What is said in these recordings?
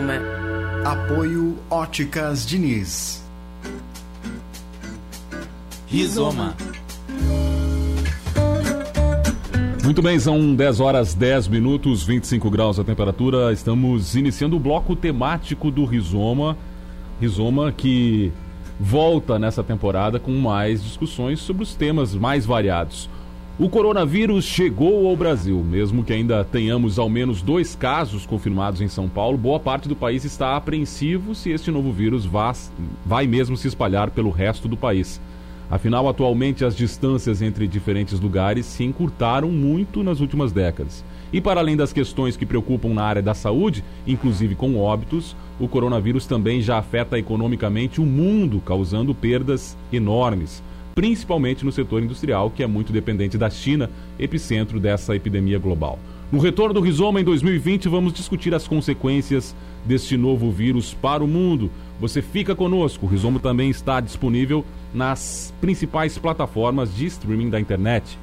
Rizoma. Apoio Óticas Diniz. Rizoma. Muito bem, são 10 horas 10 minutos, 25 graus a temperatura. Estamos iniciando o bloco temático do Rizoma. Rizoma que volta nessa temporada com mais discussões sobre os temas mais variados. O coronavírus chegou ao Brasil, mesmo que ainda tenhamos ao menos dois casos confirmados em São Paulo. Boa parte do país está apreensivo se este novo vírus vai, vai mesmo se espalhar pelo resto do país. Afinal, atualmente as distâncias entre diferentes lugares se encurtaram muito nas últimas décadas. E para além das questões que preocupam na área da saúde, inclusive com óbitos, o coronavírus também já afeta economicamente o mundo, causando perdas enormes principalmente no setor industrial, que é muito dependente da China, epicentro dessa epidemia global. No retorno do Rizoma em 2020, vamos discutir as consequências deste novo vírus para o mundo. Você fica conosco. O Rizoma também está disponível nas principais plataformas de streaming da internet.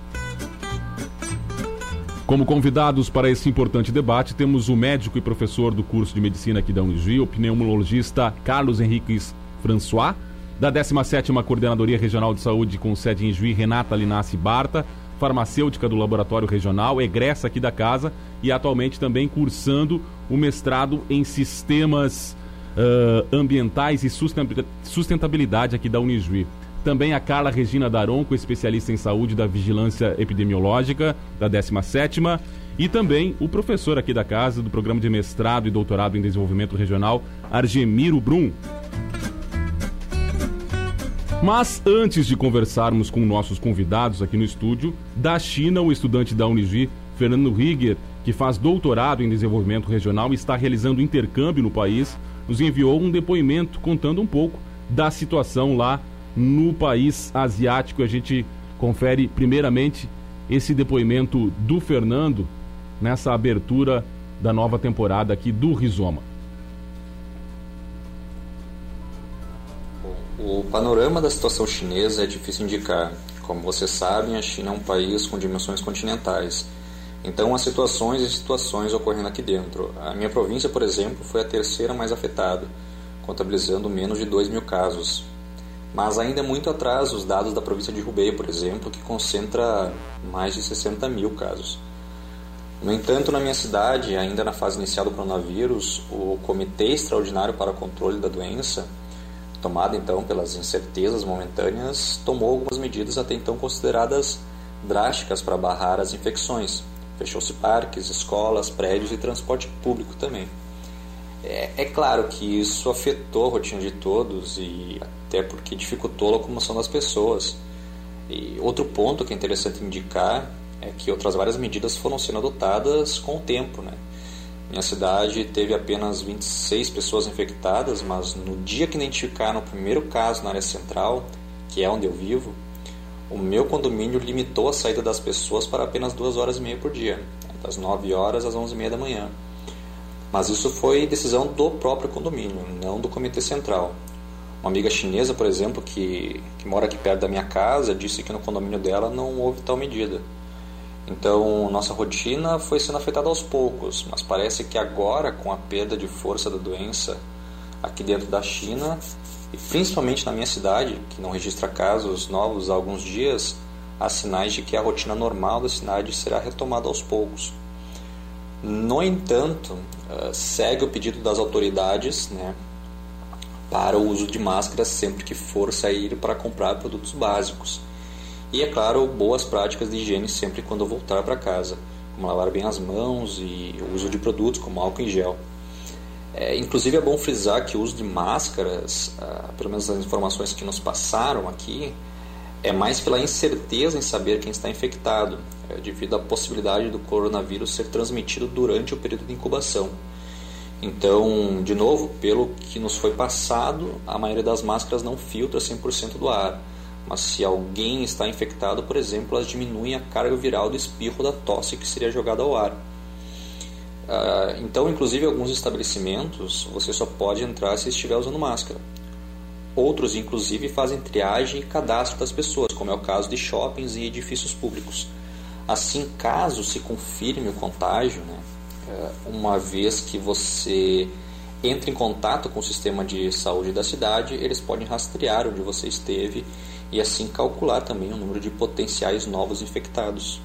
Como convidados para esse importante debate, temos o médico e professor do curso de medicina aqui da Unijuí, o pneumologista Carlos Henriques François da 17ª Coordenadoria Regional de Saúde com sede em Juí, Renata Linassi Barta, farmacêutica do Laboratório Regional, egressa aqui da casa e atualmente também cursando o mestrado em Sistemas uh, Ambientais e Sustentabilidade aqui da Unijuí. Também a Carla Regina Daronco, especialista em saúde da Vigilância Epidemiológica da 17ª e também o professor aqui da casa do Programa de Mestrado e Doutorado em Desenvolvimento Regional, Argemiro Brum. Mas antes de conversarmos com nossos convidados aqui no estúdio, da China, o estudante da Unigi, Fernando Rieger, que faz doutorado em desenvolvimento regional e está realizando intercâmbio no país, nos enviou um depoimento contando um pouco da situação lá no país asiático. A gente confere primeiramente esse depoimento do Fernando nessa abertura da nova temporada aqui do Rizoma. O panorama da situação chinesa é difícil indicar. Como vocês sabem, a China é um país com dimensões continentais. Então, há situações e situações ocorrendo aqui dentro. A minha província, por exemplo, foi a terceira mais afetada, contabilizando menos de 2 mil casos. Mas ainda é muito atrás os dados da província de Hubei, por exemplo, que concentra mais de 60 mil casos. No entanto, na minha cidade, ainda na fase inicial do coronavírus, o Comitê Extraordinário para o Controle da Doença tomada então pelas incertezas momentâneas, tomou algumas medidas até então consideradas drásticas para barrar as infecções. Fechou-se parques, escolas, prédios e transporte público também. É, é, claro que isso afetou a rotina de todos e até porque dificultou a locomoção das pessoas. E outro ponto que é interessante indicar é que outras várias medidas foram sendo adotadas com o tempo, né? Minha cidade teve apenas 26 pessoas infectadas, mas no dia que identificaram o primeiro caso na área central, que é onde eu vivo, o meu condomínio limitou a saída das pessoas para apenas duas horas e meia por dia, das 9 horas às 11 e meia da manhã. Mas isso foi decisão do próprio condomínio, não do comitê central. Uma amiga chinesa, por exemplo, que, que mora aqui perto da minha casa, disse que no condomínio dela não houve tal medida. Então, nossa rotina foi sendo afetada aos poucos, mas parece que agora, com a perda de força da doença aqui dentro da China, e principalmente na minha cidade, que não registra casos novos há alguns dias, há sinais de que a rotina normal da cidade será retomada aos poucos. No entanto, eh, segue o pedido das autoridades né, para o uso de máscaras sempre que for sair para comprar produtos básicos. E, é claro, boas práticas de higiene sempre quando voltar para casa, como lavar bem as mãos e o uso de produtos como álcool em gel. É, inclusive é bom frisar que o uso de máscaras, ah, pelo menos as informações que nos passaram aqui, é mais pela incerteza em saber quem está infectado, é, devido à possibilidade do coronavírus ser transmitido durante o período de incubação. Então, de novo, pelo que nos foi passado, a maioria das máscaras não filtra 100% do ar mas se alguém está infectado, por exemplo, elas diminuem a carga viral do espirro da tosse que seria jogada ao ar. Uh, então, inclusive, alguns estabelecimentos você só pode entrar se estiver usando máscara. Outros, inclusive, fazem triagem e cadastro das pessoas, como é o caso de shoppings e edifícios públicos. Assim, caso se confirme o contágio, né, uma vez que você entre em contato com o sistema de saúde da cidade, eles podem rastrear onde você esteve e assim calcular também o número de potenciais novos infectados.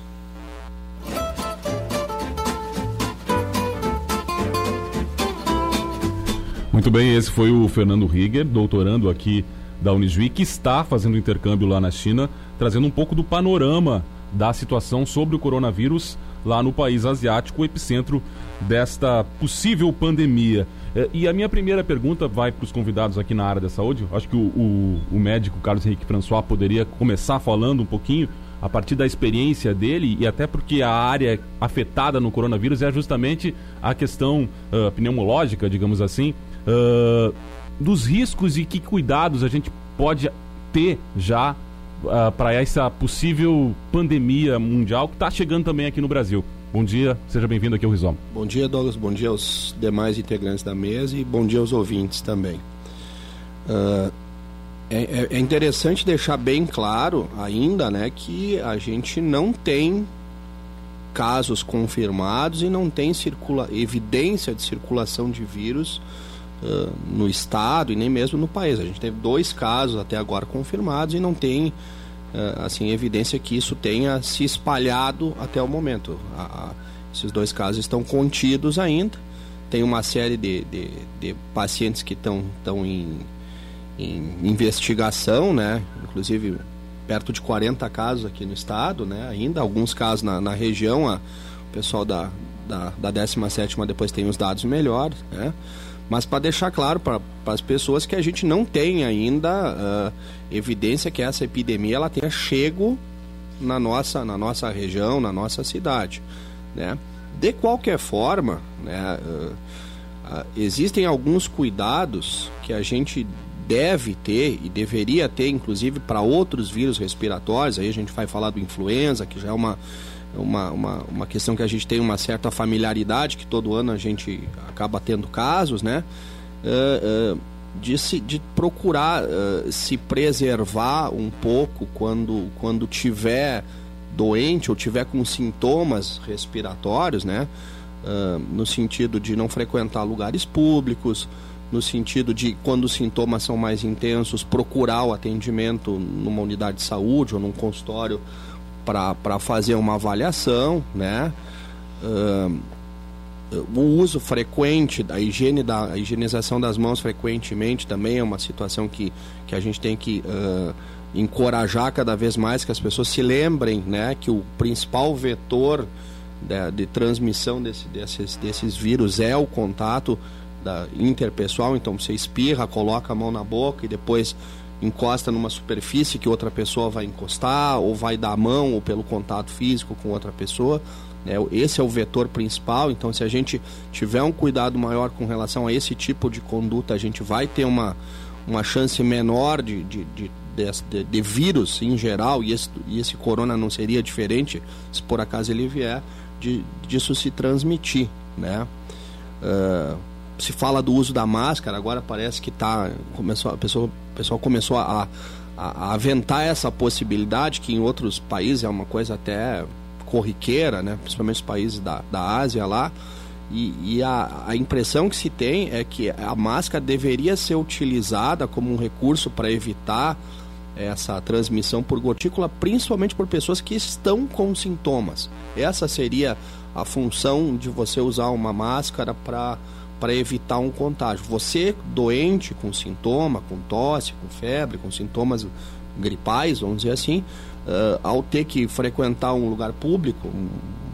Muito bem, esse foi o Fernando Rieger, doutorando aqui da Unisui, que está fazendo intercâmbio lá na China, trazendo um pouco do panorama da situação sobre o coronavírus lá no país asiático, o epicentro desta possível pandemia. É, e a minha primeira pergunta vai para os convidados aqui na área da saúde. Acho que o, o, o, médico Carlos Henrique François poderia começar falando um pouquinho a partir da experiência dele e até porque a área afetada no coronavírus é justamente a questão uh, pneumológica, digamos assim, uh, dos riscos e que cuidados a gente pode ter já uh, para essa possível pandemia mundial que está chegando também aqui no Brasil. Bom dia, seja bem-vindo aqui ao Rizoma. Bom dia, Douglas. Bom dia aos demais integrantes da mesa e bom dia aos ouvintes também. Uh, é, é, interessante deixar bem claro ainda né, que a gente não tem casos confirmados e não tem circula evidência de circulação de vírus uh, no estado e nem mesmo no país. A gente teve dois casos até agora confirmados e não tem assim evidência que isso tenha se espalhado até o momento. A, a, esses dois casos estão contidos ainda. Tem uma série de, de, de pacientes que estão em, em investigação, né? Inclusive perto de 40 casos aqui no estado, né? Ainda alguns casos na, na região, a, o pessoal da, da, da 17 depois tem os dados melhores, né? Mas para deixar claro para as pessoas que a gente não tem ainda uh, evidência que essa epidemia ela tenha chego na nossa, na nossa região, na nossa cidade. Né? De qualquer forma, né, uh, uh, existem alguns cuidados que a gente deve ter e deveria ter, inclusive para outros vírus respiratórios. Aí a gente vai falar do influenza, que já é uma uma, uma, uma questão que a gente tem uma certa familiaridade, que todo ano a gente acaba tendo casos, né? Uh, uh, de, se, de procurar uh, se preservar um pouco quando, quando tiver doente ou tiver com sintomas respiratórios, né? no sentido de não frequentar lugares públicos, no sentido de quando os sintomas são mais intensos, procurar o atendimento numa unidade de saúde ou num consultório para fazer uma avaliação, né? Uh, o uso frequente da higiene da higienização das mãos frequentemente também é uma situação que, que a gente tem que uh, encorajar cada vez mais que as pessoas se lembrem né, que o principal vetor de, de transmissão desse, desses, desses vírus é o contato da interpessoal, então você espirra, coloca a mão na boca e depois encosta numa superfície que outra pessoa vai encostar, ou vai dar a mão, ou pelo contato físico com outra pessoa. Né? Esse é o vetor principal. Então, se a gente tiver um cuidado maior com relação a esse tipo de conduta, a gente vai ter uma, uma chance menor de, de, de, de, de vírus em geral, e esse, e esse corona não seria diferente, se por acaso ele vier, de, disso se transmitir. Né? Uh, se fala do uso da máscara, agora parece que tá, começou, a pessoa o pessoal começou a, a, a, aventar essa possibilidade, que em outros países é uma coisa até corriqueira, né? principalmente os países da, da Ásia lá. E, e a, a impressão que se tem é que a máscara deveria ser utilizada como um recurso para evitar essa transmissão por gotícula, principalmente por pessoas que estão com sintomas. Essa seria a função de você usar uma máscara para para evitar um contágio. Você doente com sintoma, com tosse, com febre, com sintomas gripais, vamos dizer assim, uh, ao ter que frequentar um lugar público,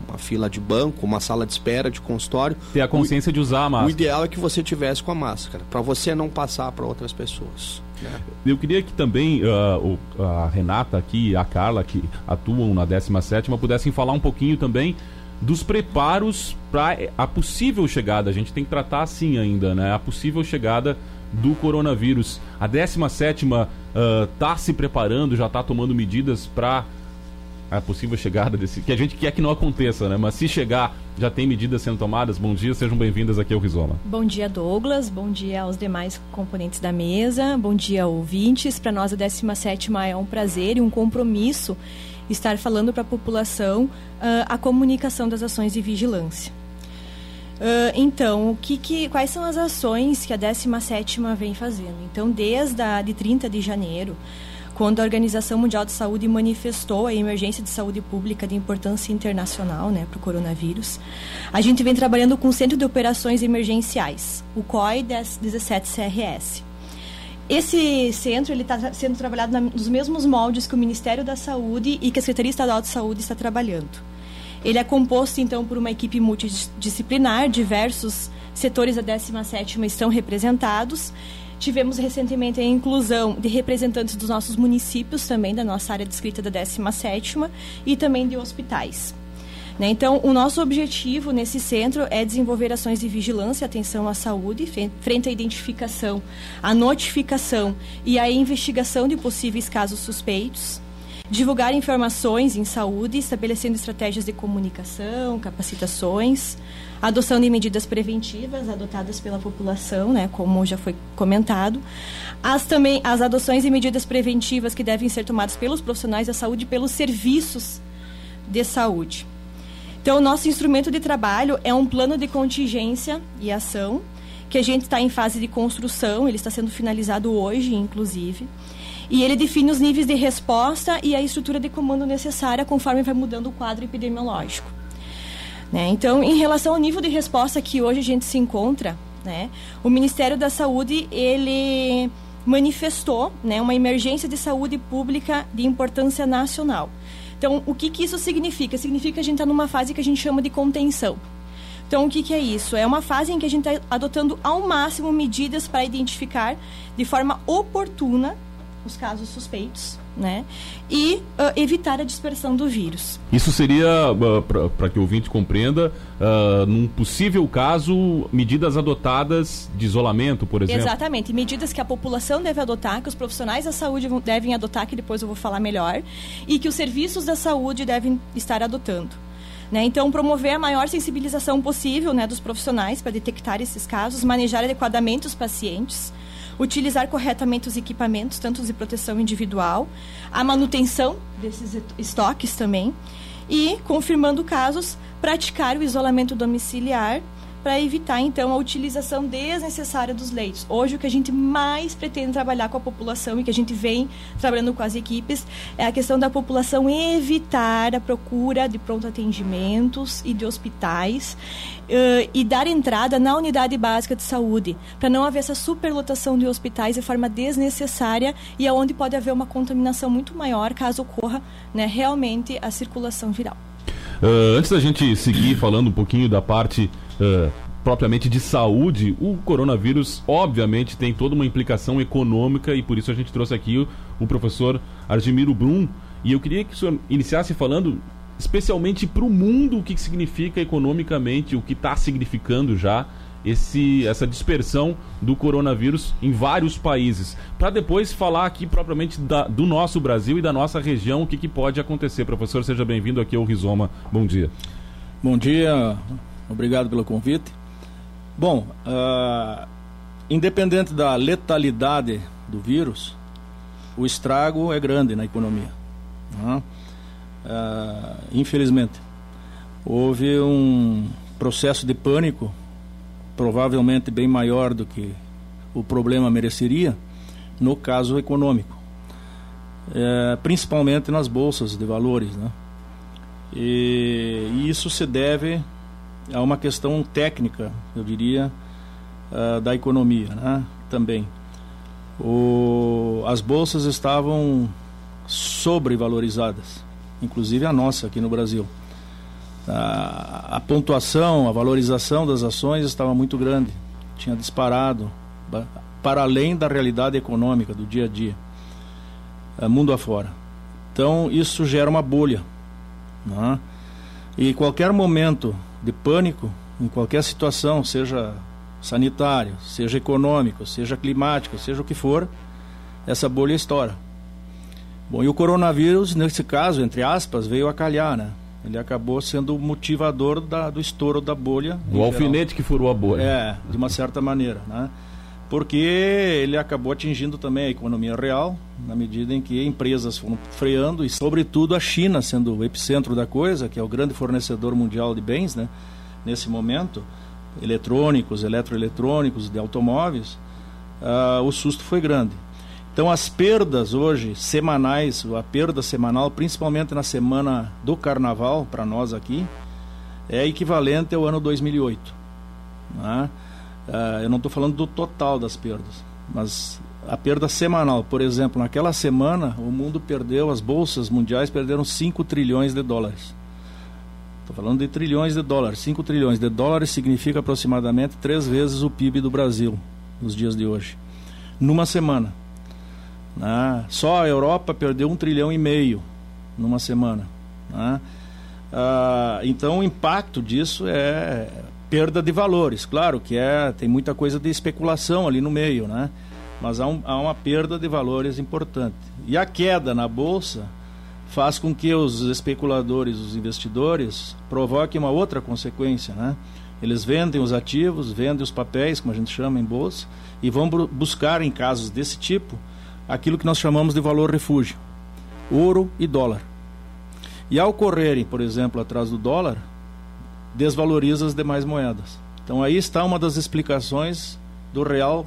uma fila de banco, uma sala de espera de consultório, ter a consciência o, de usar a máscara. O ideal é que você tivesse com a máscara, para você não passar para outras pessoas. Né? Eu queria que também uh, o, a Renata aqui, a Carla, que atuam na 17 pudessem falar um pouquinho também dos preparos para a possível chegada. A gente tem que tratar assim ainda, né? A possível chegada do coronavírus. A 17 está uh, se preparando, já está tomando medidas para a possível chegada desse. Que a gente quer que não aconteça, né? Mas se chegar, já tem medidas sendo tomadas. Bom dia, sejam bem-vindas aqui ao Rizoma. Bom dia, Douglas. Bom dia aos demais componentes da mesa. Bom dia, ouvintes. Para nós, a 17 é um prazer e um compromisso estar falando para a população uh, a comunicação das ações de vigilância. Uh, então, que, que, quais são as ações que a 17ª vem fazendo? Então, desde a, de 30 de janeiro, quando a Organização Mundial de Saúde manifestou a emergência de saúde pública de importância internacional né, para o coronavírus, a gente vem trabalhando com o Centro de Operações Emergenciais, o COI 17CRS. Esse centro está sendo trabalhado na, nos mesmos moldes que o Ministério da Saúde e que a Secretaria Estadual de Saúde está trabalhando. Ele é composto, então, por uma equipe multidisciplinar, diversos setores da 17ª estão representados. Tivemos recentemente a inclusão de representantes dos nossos municípios também, da nossa área descrita da 17ª, e também de hospitais. Né? Então, o nosso objetivo nesse centro é desenvolver ações de vigilância e atenção à saúde, frente à identificação, à notificação e à investigação de possíveis casos suspeitos, divulgar informações em saúde, estabelecendo estratégias de comunicação, capacitações, adoção de medidas preventivas adotadas pela população, né, como já foi comentado, as também as adoções e medidas preventivas que devem ser tomadas pelos profissionais da saúde, pelos serviços de saúde. Então, o nosso instrumento de trabalho é um plano de contingência e ação, que a gente está em fase de construção, ele está sendo finalizado hoje, inclusive. E ele define os níveis de resposta e a estrutura de comando necessária conforme vai mudando o quadro epidemiológico. Né? Então, em relação ao nível de resposta que hoje a gente se encontra, né, o Ministério da Saúde ele manifestou né, uma emergência de saúde pública de importância nacional. Então, o que, que isso significa? Significa que a gente está numa fase que a gente chama de contenção. Então, o que, que é isso? É uma fase em que a gente está adotando ao máximo medidas para identificar de forma oportuna os casos suspeitos, né? E uh, evitar a dispersão do vírus. Isso seria, uh, para que o ouvinte compreenda, uh, num possível caso, medidas adotadas de isolamento, por exemplo? Exatamente, medidas que a população deve adotar, que os profissionais da saúde devem adotar, que depois eu vou falar melhor, e que os serviços da saúde devem estar adotando. Né? Então, promover a maior sensibilização possível né, dos profissionais para detectar esses casos, manejar adequadamente os pacientes, utilizar corretamente os equipamentos, tanto de proteção individual, a manutenção desses estoques também, e, confirmando casos, praticar o isolamento domiciliar para evitar então a utilização desnecessária dos leitos. Hoje o que a gente mais pretende trabalhar com a população e que a gente vem trabalhando com as equipes é a questão da população evitar a procura de pronto atendimentos e de hospitais uh, e dar entrada na unidade básica de saúde para não haver essa superlotação de hospitais de forma desnecessária e aonde pode haver uma contaminação muito maior caso ocorra né, realmente a circulação viral. Uh, antes da gente seguir falando um pouquinho da parte uh, propriamente de saúde, o coronavírus obviamente tem toda uma implicação econômica e por isso a gente trouxe aqui o, o professor Argemiro Brum. E eu queria que o senhor iniciasse falando especialmente para o mundo o que significa economicamente, o que está significando já esse, essa dispersão do coronavírus em vários países. Para depois falar aqui propriamente da, do nosso Brasil e da nossa região, o que, que pode acontecer. Professor, seja bem-vindo aqui ao Rizoma. Bom dia. Bom dia, Obrigado pelo convite. Bom, uh, independente da letalidade do vírus, o estrago é grande na economia. Uh, infelizmente, houve um processo de pânico, provavelmente bem maior do que o problema mereceria, no caso econômico, uh, principalmente nas bolsas de valores. Né? E, e isso se deve a uma questão técnica, eu diria, uh, da economia, né? Também. O, as bolsas estavam sobrevalorizadas, inclusive a nossa aqui no Brasil. A, a pontuação, a valorização das ações estava muito grande, tinha disparado para além da realidade econômica do dia a dia, uh, mundo afora. Então isso gera uma bolha, né? e qualquer momento de pânico em qualquer situação, seja sanitário, seja econômico, seja climático, seja o que for, essa bolha estoura. Bom, e o coronavírus, nesse caso, entre aspas, veio a calhar, né? Ele acabou sendo o motivador da, do estouro da bolha. O alfinete que furou a bolha. É, de uma certa maneira, né? Porque ele acabou atingindo também a economia real, na medida em que empresas foram freando e, sobretudo, a China sendo o epicentro da coisa, que é o grande fornecedor mundial de bens, né? Nesse momento, eletrônicos, eletroeletrônicos, de automóveis, uh, o susto foi grande. Então as perdas hoje semanais, a perda semanal, principalmente na semana do Carnaval para nós aqui, é equivalente ao ano 2008. Né? Uh, eu não estou falando do total das perdas, mas a perda semanal, por exemplo, naquela semana o mundo perdeu, as bolsas mundiais perderam 5 trilhões de dólares. Estou falando de trilhões de dólares. 5 trilhões de dólares significa aproximadamente três vezes o PIB do Brasil nos dias de hoje. Numa semana. Né? Só a Europa perdeu um trilhão e meio numa semana. Né? Ah, então o impacto disso é perda de valores. Claro que é, tem muita coisa de especulação ali no meio, né? mas há, um, há uma perda de valores importante. E a queda na bolsa faz com que os especuladores, os investidores, provoquem uma outra consequência, né? Eles vendem os ativos, vendem os papéis, como a gente chama em bolsa, e vão buscar em casos desse tipo aquilo que nós chamamos de valor refúgio, ouro e dólar. E ao correrem, por exemplo, atrás do dólar, desvaloriza as demais moedas. Então aí está uma das explicações do real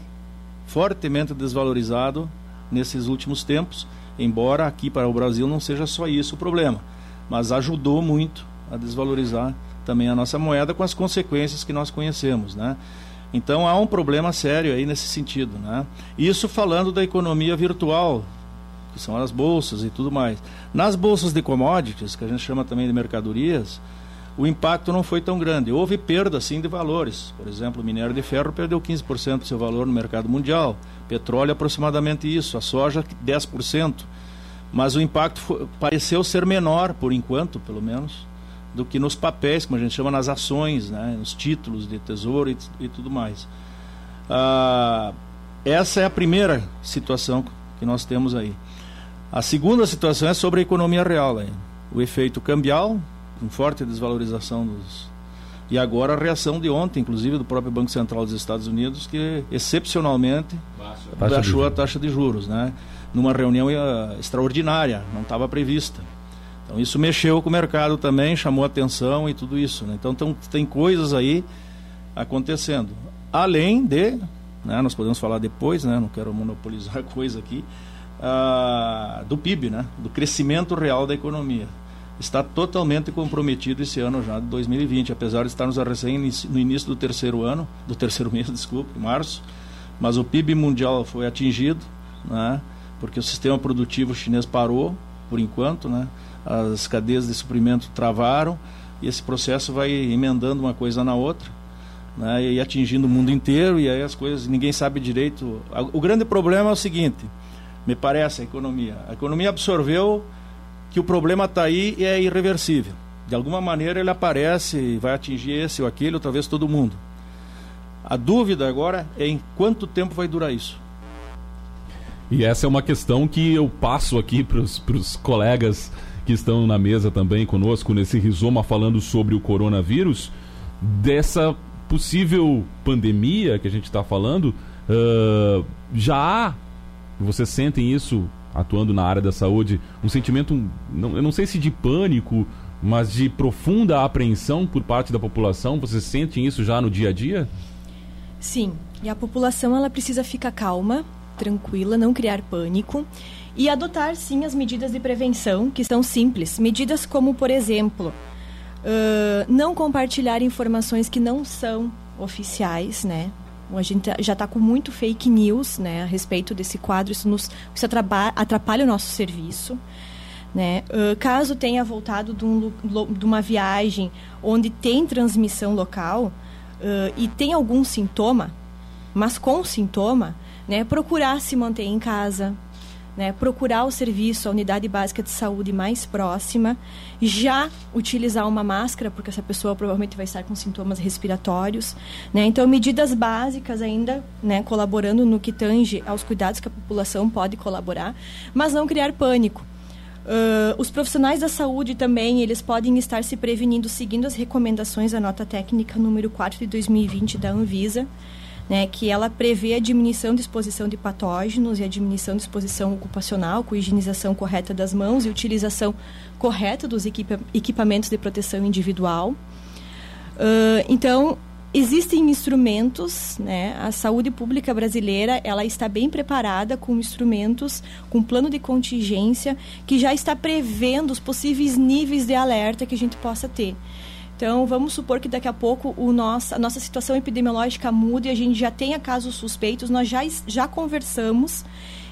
fortemente desvalorizado nesses últimos tempos, embora aqui para o Brasil não seja só isso o problema, mas ajudou muito a desvalorizar também a nossa moeda com as consequências que nós conhecemos, né? Então há um problema sério aí nesse sentido, né? Isso falando da economia virtual, que são as bolsas e tudo mais. Nas bolsas de commodities, que a gente chama também de mercadorias, o impacto não foi tão grande. Houve perda, sim, de valores. Por exemplo, o minério de ferro perdeu 15% do seu valor no mercado mundial. Petróleo, aproximadamente isso. A soja, 10%. Mas o impacto foi, pareceu ser menor, por enquanto, pelo menos, do que nos papéis, como a gente chama nas ações, né, nos títulos de tesouro e, e tudo mais. Ah, essa é a primeira situação que nós temos aí. A segunda situação é sobre a economia real. Aí. O efeito cambial, com forte desvalorização dos. E agora a reação de ontem, inclusive, do próprio Banco Central dos Estados Unidos, que excepcionalmente baixou a taxa de juros, né? numa reunião uh, extraordinária, não estava prevista. Então isso mexeu com o mercado também, chamou atenção e tudo isso. Né? Então tem, tem coisas aí acontecendo. Além de, né, nós podemos falar depois, né, não quero monopolizar a coisa aqui, uh, do PIB, né, do crescimento real da economia está totalmente comprometido esse ano já de 2020, apesar de estarmos recém no início do terceiro ano, do terceiro mês, desculpe, março, mas o PIB mundial foi atingido, né, porque o sistema produtivo chinês parou por enquanto, né, as cadeias de suprimento travaram e esse processo vai emendando uma coisa na outra. Né, e atingindo o mundo inteiro e aí as coisas ninguém sabe direito o grande problema é o seguinte me parece a economia a economia absorveu que o problema está aí e é irreversível. De alguma maneira ele aparece e vai atingir esse ou aquele, ou talvez todo mundo. A dúvida agora é em quanto tempo vai durar isso. E essa é uma questão que eu passo aqui para os colegas que estão na mesa também conosco nesse rizoma falando sobre o coronavírus, dessa possível pandemia que a gente está falando. Uh, já há, vocês sentem isso atuando na área da saúde, um sentimento, não, eu não sei se de pânico, mas de profunda apreensão por parte da população? Vocês sentem isso já no dia a dia? Sim, e a população ela precisa ficar calma, tranquila, não criar pânico e adotar sim as medidas de prevenção que são simples, medidas como por exemplo uh, não compartilhar informações que não são oficiais, né? A gente já está com muito fake news né, a respeito desse quadro, isso, nos, isso atrapalha, o nosso serviço. Né? Uh, caso tenha voltado de, um, de, uma viagem onde tem transmissão local uh, e tem algum sintoma, mas com sintoma, né, procurar se manter em casa, né, procurar o serviço, a unidade básica de saúde mais próxima, já utilizar uma máscara, porque essa pessoa provavelmente vai estar com sintomas respiratórios. Né? Então, medidas básicas ainda, né, colaborando no que tange aos cuidados que a população pode colaborar, mas não criar pânico. Uh, os profissionais da saúde também, eles podem estar se prevenindo seguindo as recomendações da nota técnica número 4 de 2020 da Anvisa, né, que ela prevê a diminuição de exposição de patógenos e a diminuição de exposição ocupacional, com higienização correta das mãos e utilização correta dos equipa equipamentos de proteção individual. Uh, então, existem instrumentos, né? A saúde pública brasileira, ela está bem preparada com instrumentos, com plano de contingência que já está prevendo os possíveis níveis de alerta que a gente possa ter. Então, vamos supor que daqui a pouco o nosso, a nossa situação epidemiológica mude e a gente já tenha casos suspeitos, nós já, já conversamos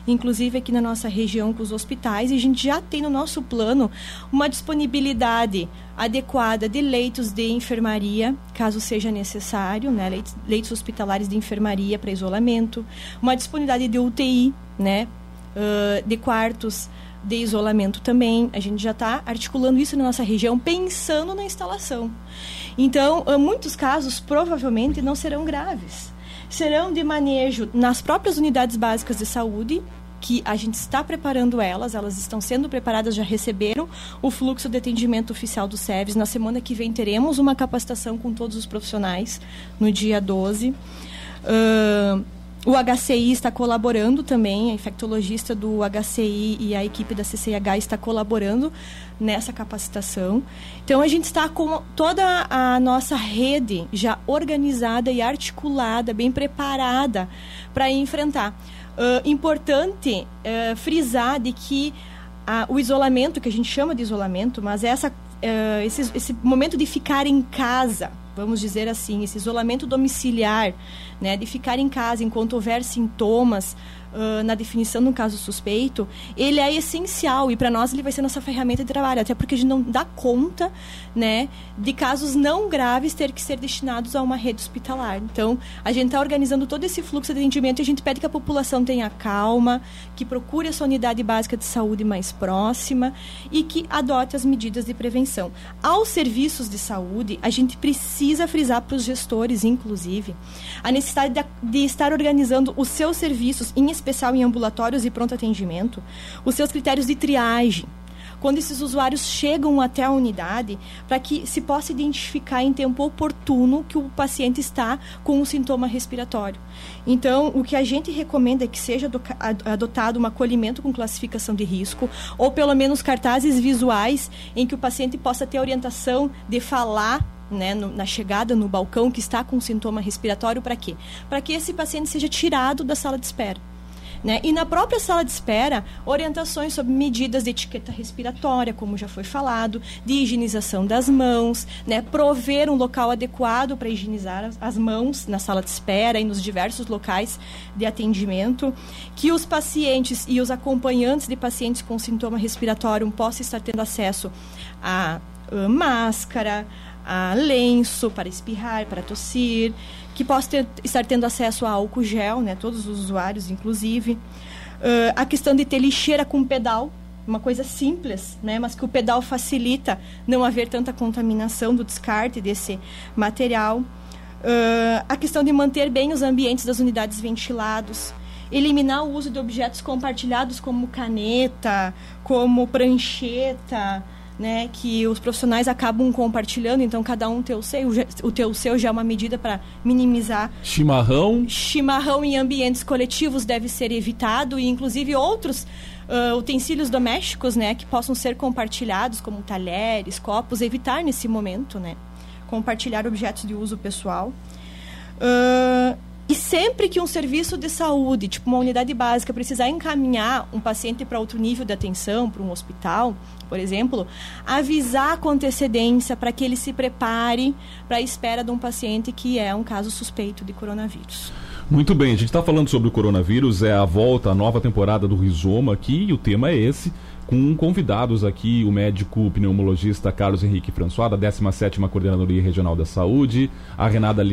inclusive aqui na nossa região com os hospitais, e a gente já tem no nosso plano uma disponibilidade adequada de leitos de enfermaria, caso seja necessário, né, leitos, leitos hospitalares de enfermaria para isolamento, uma disponibilidade de UTI, né, uh, de quartos de isolamento também. A gente já está articulando isso na nossa região, pensando na instalação. Então, muitos casos provavelmente não serão graves. Serão de manejo nas próprias unidades básicas de saúde, que a gente está preparando elas, elas estão sendo preparadas, já receberam o fluxo de atendimento oficial do SEVES. Na semana que vem teremos uma capacitação com todos os profissionais, no dia 12. Uh, o HCI está colaborando também, a infectologista do HCI e a equipe da CCH está colaborando nessa capacitação. Então a gente está com toda a nossa rede já organizada e articulada, bem preparada para enfrentar. Uh, importante uh, frisar de que uh, o isolamento, que a gente chama de isolamento, mas essa, esse, esse momento de ficar em casa, vamos dizer assim, esse isolamento domiciliar, né, de ficar em casa enquanto houver sintomas, uh, na definição de um caso suspeito, ele é essencial e para nós ele vai ser nossa ferramenta de trabalho, até porque a gente não dá conta, né, de casos não graves ter que ser destinados a uma rede hospitalar. Então, a gente está organizando todo esse fluxo de atendimento e a gente pede que a população tenha calma, que procure a sua unidade básica de saúde mais próxima e que adote as medidas de prevenção. Aos serviços de saúde, a gente precisa frisar para os gestores, inclusive, a necessidade de, de estar organizando os seus serviços em especial em ambulatórios e pronto atendimento, os seus critérios de triagem. Quando esses usuários chegam até a unidade, para que se possa identificar em tempo oportuno que o paciente está com um sintoma respiratório. Então, o que a gente recomenda é que seja adotado um acolhimento com classificação de risco, ou pelo menos cartazes visuais em que o paciente possa ter orientação de falar né, no, na chegada no balcão que está com sintoma respiratório para quê? Para que esse paciente seja tirado da sala de espera. Né? E na própria sala de espera, orientações sobre medidas de etiqueta respiratória, como já foi falado, de higienização das mãos, né? prover um local adequado para higienizar as mãos na sala de espera e nos diversos locais de atendimento, que os pacientes e os acompanhantes de pacientes com sintoma respiratório possam estar tendo acesso a uh, máscara, a lenço para espirrar, para tossir, que possa ter, estar tendo acesso a álcool gel, né, todos os usuários, inclusive. Uh, a questão de ter lixeira com pedal, uma coisa simples, né, mas que o pedal facilita não haver tanta contaminação do descarte desse material. Uh, a questão de manter bem os ambientes das unidades ventilados, eliminar o uso de objetos compartilhados como caneta, como prancheta, né, que os profissionais acabam compartilhando, então cada um tem o seu, o teu seu já é uma medida para minimizar. Chimarrão? Chimarrão em ambientes coletivos deve ser evitado e inclusive outros uh, utensílios domésticos, né, que possam ser compartilhados, como talheres, copos, evitar nesse momento, né, compartilhar objetos de uso pessoal. Uh, e sempre que um serviço de saúde, tipo uma unidade básica, precisar encaminhar um paciente para outro nível de atenção, para um hospital, por exemplo, avisar com antecedência para que ele se prepare para a espera de um paciente que é um caso suspeito de coronavírus. Muito bem, a gente está falando sobre o coronavírus, é a volta, a nova temporada do Rizoma aqui, e o tema é esse com convidados aqui, o médico pneumologista Carlos Henrique François, da 17ª Coordenadoria Regional da Saúde, a Renata,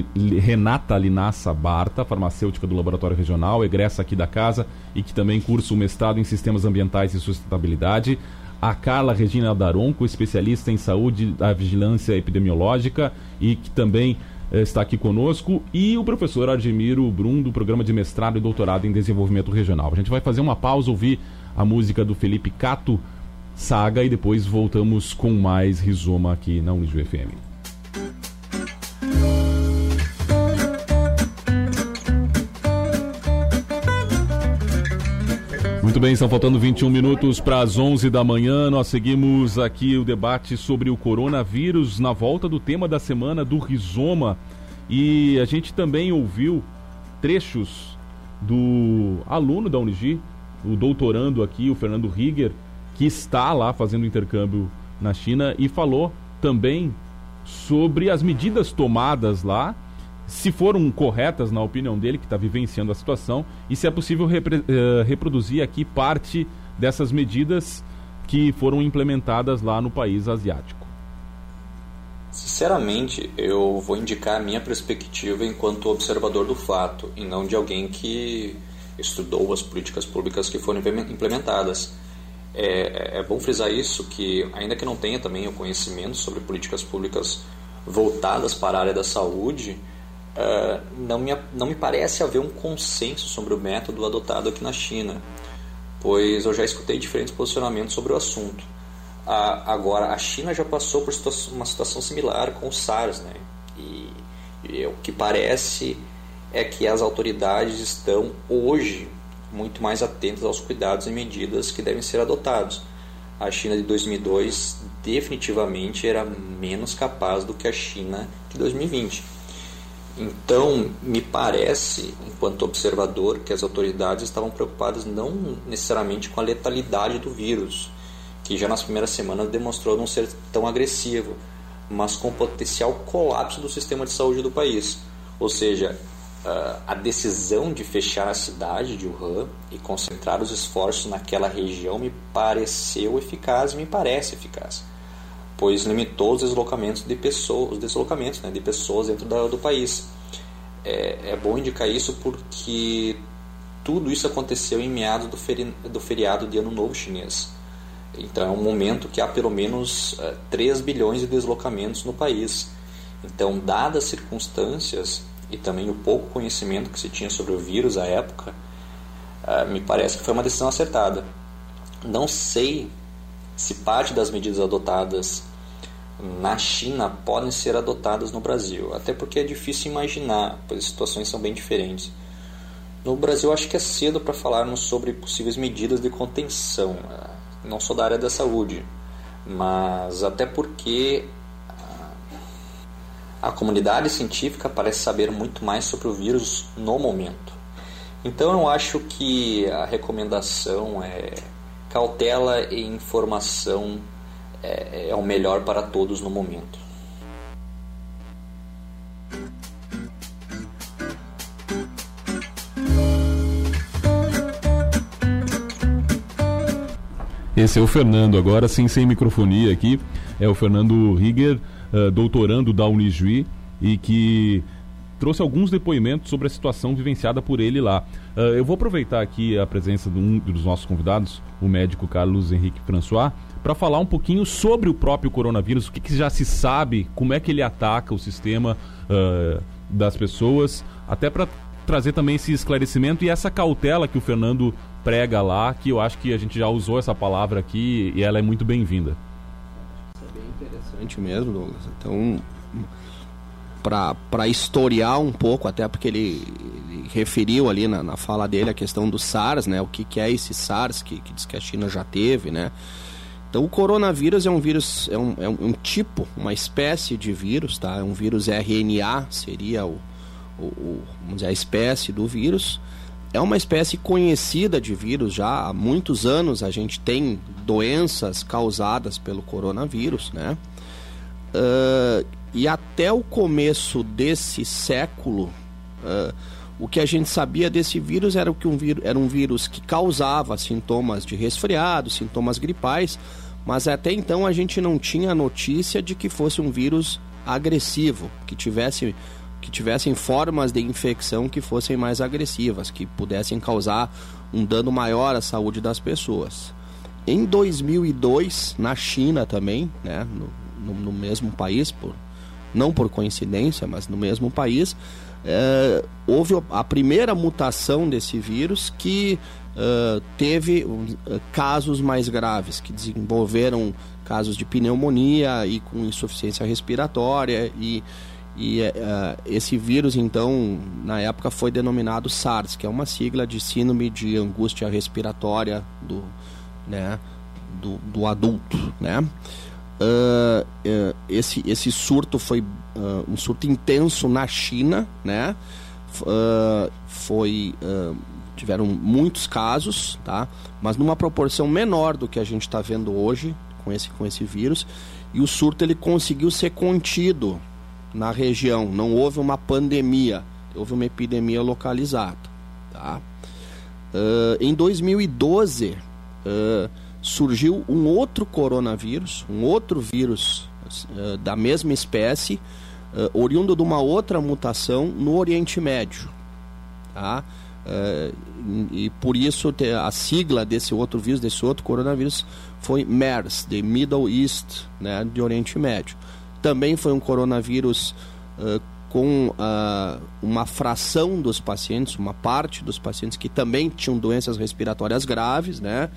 Renata Linassa Barta, farmacêutica do Laboratório Regional, egressa aqui da casa e que também cursa o mestrado em Sistemas Ambientais e Sustentabilidade, a Carla Regina Daronco, especialista em saúde da vigilância epidemiológica e que também eh, está aqui conosco, e o professor Argemiro Brum, do Programa de Mestrado e Doutorado em Desenvolvimento Regional. A gente vai fazer uma pausa, ouvir a música do Felipe Cato, Saga, e depois voltamos com mais Rizoma aqui na Unijo FM. Muito bem, estão faltando 21 minutos para as 11 da manhã. Nós seguimos aqui o debate sobre o coronavírus na volta do tema da semana do rizoma. E a gente também ouviu trechos do aluno da Unigi, o doutorando aqui, o Fernando Rieger, que está lá fazendo intercâmbio na China e falou também sobre as medidas tomadas lá, se foram corretas na opinião dele, que está vivenciando a situação, e se é possível repre, uh, reproduzir aqui parte dessas medidas que foram implementadas lá no país asiático. Sinceramente, eu vou indicar a minha perspectiva enquanto observador do fato e não de alguém que estudou as políticas públicas que foram implementadas. É, é bom frisar isso, que ainda que não tenha também o conhecimento sobre políticas públicas voltadas para a área da saúde, uh, não, me, não me parece haver um consenso sobre o método adotado aqui na China, pois eu já escutei diferentes posicionamentos sobre o assunto. Uh, agora, a China já passou por uma situação similar com o SARS, né? e, e o que parece é que as autoridades estão hoje muito mais atentas aos cuidados e medidas que devem ser adotados. A China de 2002 definitivamente era menos capaz do que a China de 2020. Então, me parece, enquanto observador, que as autoridades estavam preocupadas não necessariamente com a letalidade do vírus, que já nas primeiras semanas demonstrou não ser tão agressivo, mas com o potencial colapso do sistema de saúde do país. Ou seja, uh, a decisão de fechar a cidade de Wuhan e concentrar os esforços naquela região me pareceu eficaz me parece eficaz, pois limitou os deslocamentos de pessoas, os deslocamentos né, de pessoas dentro da, do país. É, é bom indicar isso porque tudo isso aconteceu em meados do, feri do feriado de Ano Novo Chinês. Então é um momento que há pelo menos uh, eh, 3 bilhões de deslocamentos no país. Então, dadas as circunstâncias, e também o pouco conhecimento que se tinha sobre o vírus à época, uh, me parece que foi uma decisão acertada. Não sei se parte das medidas adotadas na China podem ser adotadas no Brasil, até porque é difícil imaginar, pois as situações são bem diferentes. No Brasil, acho que é cedo para falarmos sobre possíveis medidas de contenção. Ah, não sou da área da saúde, mas até porque a comunidade científica parece saber muito mais sobre o vírus no momento. Então eu acho que a recomendação é cautela e informação é, é o melhor para todos no momento. Esse é o Fernando, agora sim sem microfonia aqui. É o Fernando Rieger uh, doutorando da Unijuí e que trouxe alguns depoimentos sobre a situação vivenciada por ele lá. Uh, eu vou aproveitar aqui a presença de um dos nossos convidados, o médico Carlos Henrique François, para falar um pouquinho sobre o próprio coronavírus, o que, que, já se sabe, como é que ele ataca o sistema uh, das pessoas, até para trazer também esse esclarecimento e essa cautela que o Fernando prega lá, que eu acho que a gente já usou essa palavra aqui e ela é muito bem-vinda interessante mesmo, Douglas. Então, para historiar um pouco, até porque ele, ele referiu ali na, na, fala dele a questão do SARS, né? O que, que é esse SARS que, que diz que a China já teve, né? Então, o coronavírus é um vírus, é um, é um, tipo, uma espécie de vírus, tá? É um vírus RNA, seria o, o, o vamos dizer, a espécie do vírus é uma espécie conhecida de vírus já há muitos anos. A gente tem doenças causadas pelo coronavírus, né? Uh, e até o começo desse século, uh, o que a gente sabia desse vírus era que um vírus, era um vírus que causava sintomas de resfriado, sintomas gripais, mas até então a gente não tinha notícia de que fosse um vírus agressivo, que tivesse que tivessem formas de infecção que fossem mais agressivas, que pudessem causar um dano maior à saúde das pessoas. Em 2002, na China também, né, no, no, no mesmo país, por, não por coincidência, mas no mesmo país, é, houve a primeira mutação desse vírus que uh, teve uh, casos mais graves, que desenvolveram casos de pneumonia e com insuficiência respiratória e e uh, esse vírus, então, na época foi denominado SARS, que é uma sigla de síndrome de angústia respiratória do, né, do, do adulto, né? Uh, uh, esse, esse surto foi uh, um surto intenso na China, né? foi tiveram muitos casos, tá? Mas numa proporção menor do que a gente está vendo hoje com esse com esse vírus. E o surto ele conseguiu ser contido na região. Não houve uma pandemia, houve uma epidemia localizada, tá? em 2012 surgiu um outro coronavírus, um outro vírus uh, da mesma espécie, uh, oriundo de uma outra mutação no Oriente Médio. Tá? Uh, e por isso a sigla desse outro vírus, desse outro coronavírus, foi MERS, de Middle East, né, de Oriente Médio. Também foi um coronavírus com uma fração dos pacientes, uma parte dos pacientes que também tinham doenças respiratórias graves, né?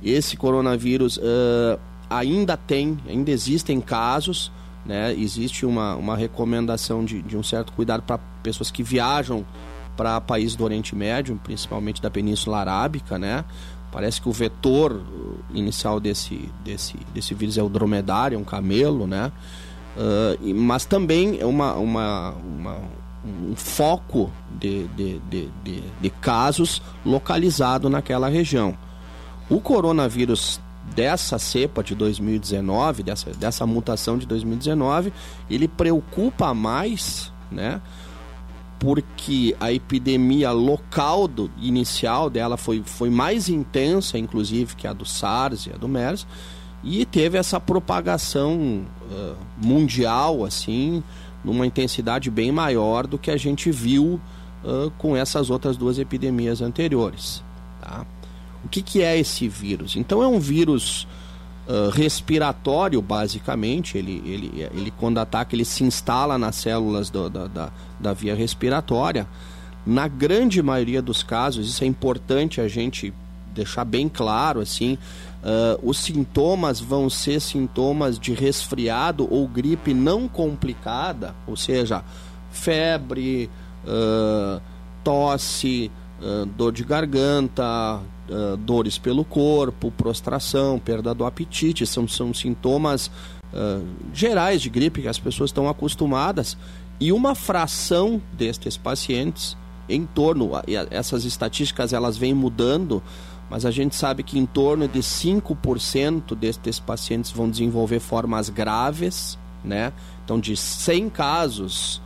Esse coronavírus uh, ainda tem, ainda existem casos, né? Existe uma, uma recomendação de, de um certo cuidado para pessoas que viajam para países do Oriente Médio, principalmente da Península Arábica, né? Parece que o vetor inicial desse, desse, desse vírus é o dromedário, é um camelo, né? Uh, mas também é uma, uma, uma, um foco de, de, de, de, de casos localizado naquela região. O coronavírus dessa cepa de 2019, dessa, dessa mutação de 2019, ele preocupa mais, né? Porque a epidemia local do, inicial dela foi, foi mais intensa, inclusive, que a do SARS e a do MERS, e teve essa propagação uh, mundial, assim, numa intensidade bem maior do que a gente viu uh, com essas outras duas epidemias anteriores. Tá? O que, que é esse vírus? Então é um vírus uh, respiratório, basicamente. Ele, ele, ele, quando ataca, ele se instala nas células do, da, da, da via respiratória. Na grande maioria dos casos, isso é importante a gente deixar bem claro, assim, uh, os sintomas vão ser sintomas de resfriado ou gripe não complicada, ou seja, febre, uh, tosse, uh, dor de garganta, dores pelo corpo, prostração, perda do apetite, são, são sintomas gerais de gripe que as pessoas estão acostumadas. E uma fração destes pacientes, em torno, essas estatísticas elas vêm mudando, mas a gente sabe que em torno de 5% destes pacientes vão desenvolver formas graves, né? Então, de 100 casos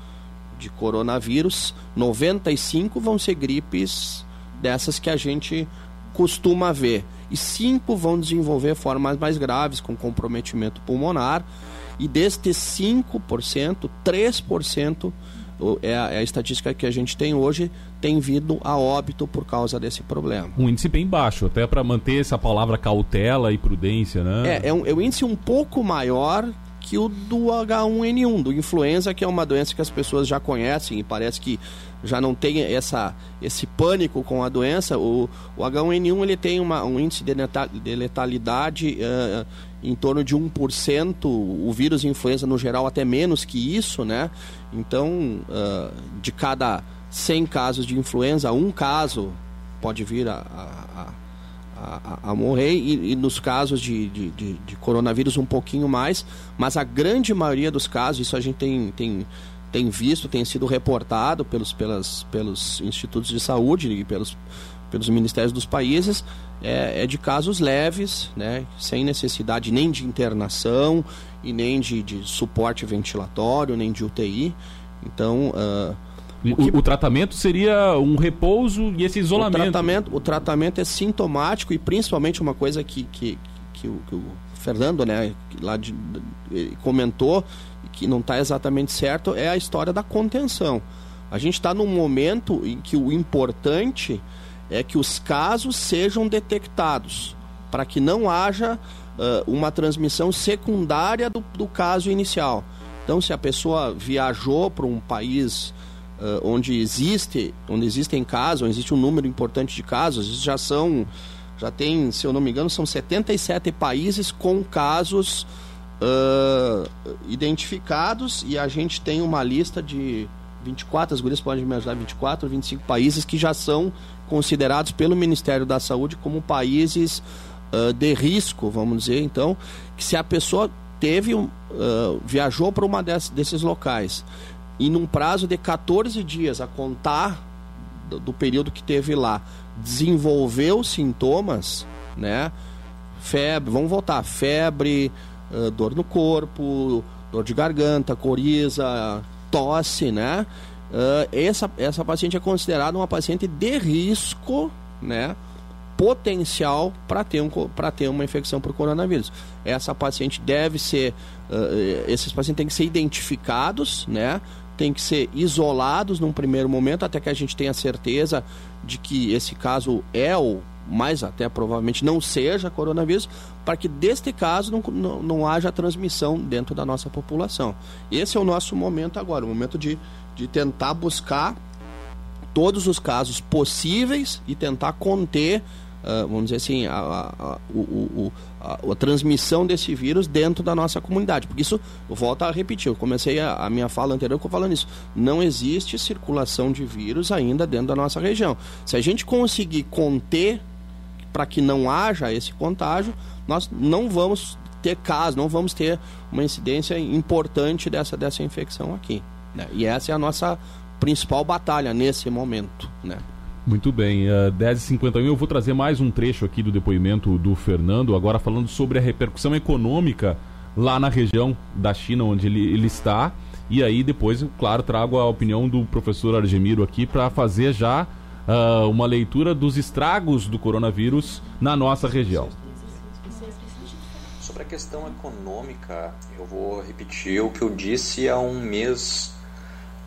de coronavírus, 95 vão ser gripes dessas que a gente costuma ver. E cinco vão desenvolver formas mais graves, com comprometimento pulmonar. E destes 5%, 3% é a, é a estatística que a gente tem hoje, tem vindo a óbito por causa desse problema. Um índice bem baixo, até para manter essa palavra cautela e prudência, né? É, é um, é um índice um pouco maior que o do H1N1, do influenza, que é uma doença que as pessoas já conhecem e parece que já não tem essa, esse pânico com a doença. O, o H1N1 ele tem uma, um índice de, de letalidade uh, em torno de 1%, o vírus influenza no geral até menos que isso, né? Então, uh, de cada 100 casos de influenza, um caso pode vir a, a, a, a morrer, e, e, nos casos de, de, de, de coronavírus um pouquinho mais, mas a grande maioria dos casos, isso a gente tem, tem tem visto, tem sido reportado pelos, pelas, pelos institutos de saúde e pelos, pelos ministérios dos países, é, é, de casos leves, né, sem necessidade nem de internação e nem de, de suporte ventilatório, nem de UTI. Então. Uh, o, que... o, tratamento seria um repouso e esse isolamento. O tratamento, o tratamento é sintomático e principalmente uma coisa que, que, que, o, que o Fernando né, lá de, comentou que não está exatamente certo é a história da contenção. A gente está num momento em que o importante é que os casos sejam detectados, para que não haja uh, uma transmissão secundária do, do, caso inicial. Então, se a pessoa viajou para um país uh, onde existe, onde existem casos, onde existe um número importante de casos, já são, já tem, se eu não me engano, são 77 países com casos uh, identificados e a gente tem uma lista de 24, as gurias podem me ajudar, 24, 25 países que já são considerados pelo Ministério da Saúde como países uh, de risco, vamos dizer. Então, que se a pessoa teve uh, viajou para uma dessas, desses locais e num prazo de 14 dias a contar do, do período que teve lá desenvolveu sintomas, né? Febre, vamos voltar, febre, uh, dor no corpo, dor de garganta, coriza, tosse, né? Uh, essa, essa paciente é considerada uma paciente de risco, né? Potencial para ter, um, ter uma infecção por coronavírus. Essa paciente deve ser. Uh, esses pacientes têm que ser identificados, né? Tem que ser isolados num primeiro momento, até que a gente tenha certeza de que esse caso é o mais até provavelmente não seja coronavírus, para que deste caso não, não, não, haja transmissão dentro da nossa população. Esse é o nosso momento agora, o momento de, de tentar buscar todos os casos possíveis e tentar conter, uh, vamos dizer assim, a, a, a, o, a, a, transmissão desse vírus dentro da nossa comunidade. Porque isso, eu volto a repetir, eu comecei a, a minha fala anterior falando isso. Não existe circulação de vírus ainda dentro da nossa região. Se a gente conseguir conter para que não haja esse contágio, nós não vamos ter caso, não vamos ter uma incidência importante dessa, dessa infecção aqui. Né? E essa é a nossa principal batalha nesse momento. Né? Muito bem, uh, eh, 10h51 eu vou trazer mais um trecho aqui do depoimento do Fernando, agora falando sobre a repercussão econômica lá na região da China onde ele, ele está. E aí depois, claro, trago a opinião do professor Argemiro aqui para fazer já uh, uma leitura dos estragos do coronavírus na nossa região. Sobre a questão econômica, eu vou repetir o que eu disse há um mês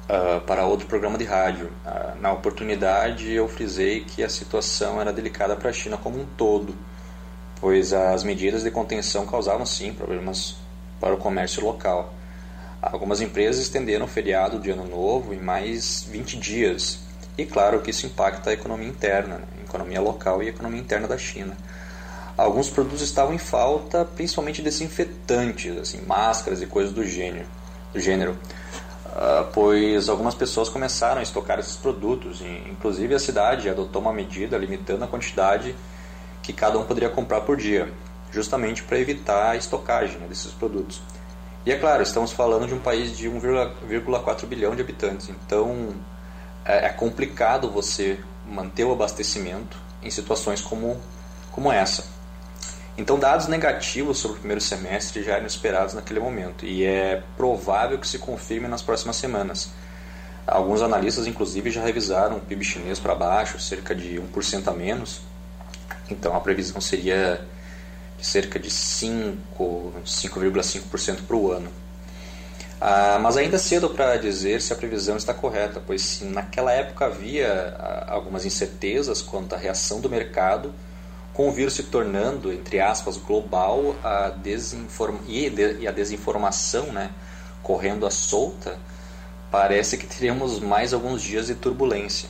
uh, para outro programa de rádio. Uh, na oportunidade, eu frisei que a situação era delicada para a China como um todo, pois as medidas de contenção causavam sim problemas para o comércio local. Algumas empresas estenderam o feriado de Ano Novo em mais 20 dias, e claro que isso impacta a economia interna, né? a economia local e a economia interna da China. Alguns produtos estavam em falta, principalmente desinfetantes, assim, máscaras e coisas do gênero, do gênero uh, pois algumas pessoas começaram a estocar esses produtos. Inclusive a cidade adotou uma medida limitando a quantidade que cada um poderia comprar por dia, justamente para evitar a estocagem né, desses produtos. E é claro, estamos falando de um país de 1,4 bilhão de habitantes, então é, é complicado você manter o abastecimento em situações como, como essa. Então, dados negativos sobre o primeiro semestre já eram esperados naquele momento e é provável que se confirme nas próximas semanas. Alguns analistas, inclusive, já revisaram o PIB chinês para baixo, cerca de 1% a menos. Então, a previsão seria de cerca de 5,5% para o ano. Ah, mas ainda é cedo para dizer se a previsão está correta, pois se naquela época havia ah, algumas incertezas quanto à reação do mercado, com o vírus se tornando, entre aspas, global a desinform... e a desinformação né, correndo à solta, parece que teremos mais alguns dias de turbulência.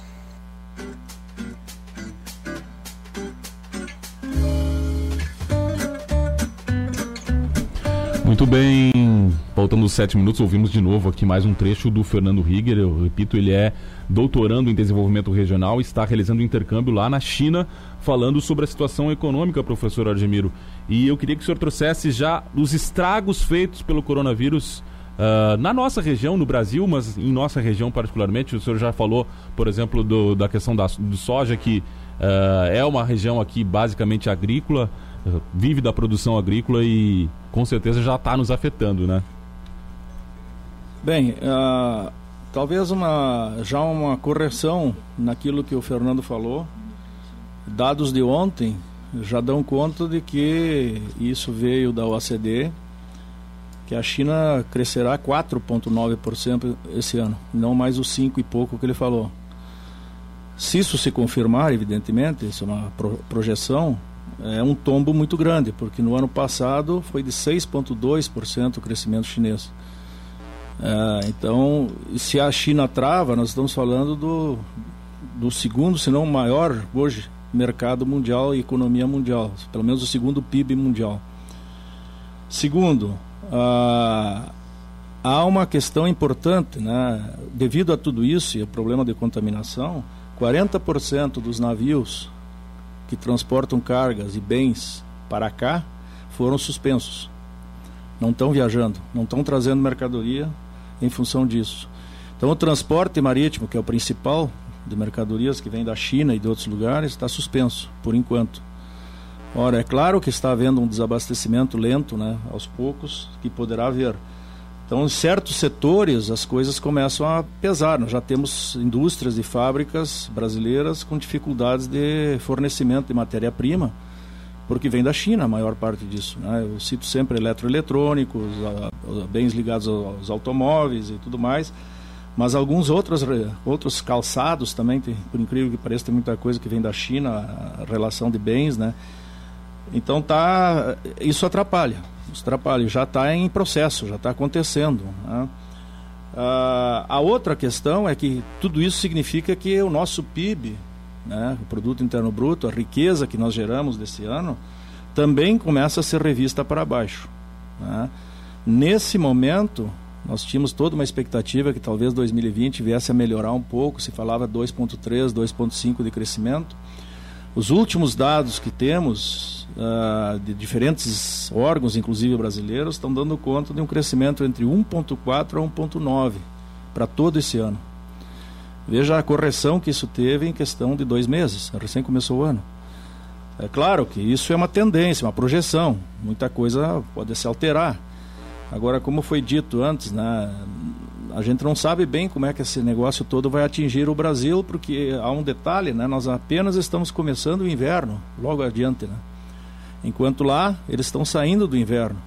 Muito bem, faltando sete minutos, ouvimos de novo aqui mais um trecho do Fernando Rigger. Eu repito, ele é doutorando em desenvolvimento regional, está realizando um intercâmbio lá na China, falando sobre a situação econômica, professor Argemiro. E eu queria que o senhor trouxesse já os estragos feitos pelo coronavírus uh, na nossa região, no Brasil, mas em nossa região particularmente. O senhor já falou, por exemplo, do, da questão da, do soja, que uh, é uma região aqui basicamente agrícola vive da produção agrícola e com certeza já está nos afetando, né? Bem, uh, talvez uma, já uma correção naquilo que o Fernando falou. Dados de ontem já dão conta de que isso veio da OCDE, que a China crescerá 4,9% esse ano, não mais os 5 e pouco que ele falou. Se isso se confirmar, evidentemente, isso é uma projeção, é um tombo muito grande, porque no ano passado foi de 6,2% o crescimento chinês. É, então, se a China trava, nós estamos falando do, do segundo, se não maior hoje, mercado mundial e economia mundial, pelo menos o segundo PIB mundial. Segundo, há uma questão importante, né? devido a tudo isso e o problema de contaminação, 40% dos navios que transportam cargas e bens para cá foram suspensos. não estão viajando, não estão trazendo mercadoria em função disso. Então o transporte marítimo, que é o principal de mercadorias que vem da China e de outros lugares, está suspenso por enquanto. Ora, é claro que está havendo um desabastecimento lento, né, aos poucos, que poderá haver. Então, em certos setores, as coisas começam a pesar. Nós já temos indústrias e fábricas brasileiras com dificuldades de fornecimento de matéria-prima, porque vem da China a maior parte disso. Né? Eu cito sempre eletroeletrônicos, bens ligados aos automóveis e tudo mais, mas alguns outros, outros calçados também, tem, por incrível que pareça, tem muita coisa que vem da China, a relação de bens, né? Então tá, isso atrapalha os já está em processo, já está acontecendo. Né? Ah, a outra questão é que tudo isso significa que o nosso PIB, né, o Produto Interno Bruto, a riqueza que nós geramos desse ano, também começa a ser revista para baixo. Né? Nesse momento, nós tínhamos toda uma expectativa que talvez 2020 viesse a melhorar um pouco, se falava 2,3, 2,5 de crescimento. Os últimos dados que temos uh, de diferentes órgãos, inclusive brasileiros, estão dando conta de um crescimento entre 1,4 a 1,9 para todo esse ano. Veja a correção que isso teve em questão de dois meses, recém começou o ano. É claro que isso é uma tendência, uma projeção, muita coisa pode se alterar. Agora, como foi dito antes, né, a gente não sabe bem como é que esse negócio todo vai atingir o Brasil, porque há um detalhe, né? Nós apenas estamos começando o inverno, logo adiante, né? Enquanto lá, eles estão saindo do inverno.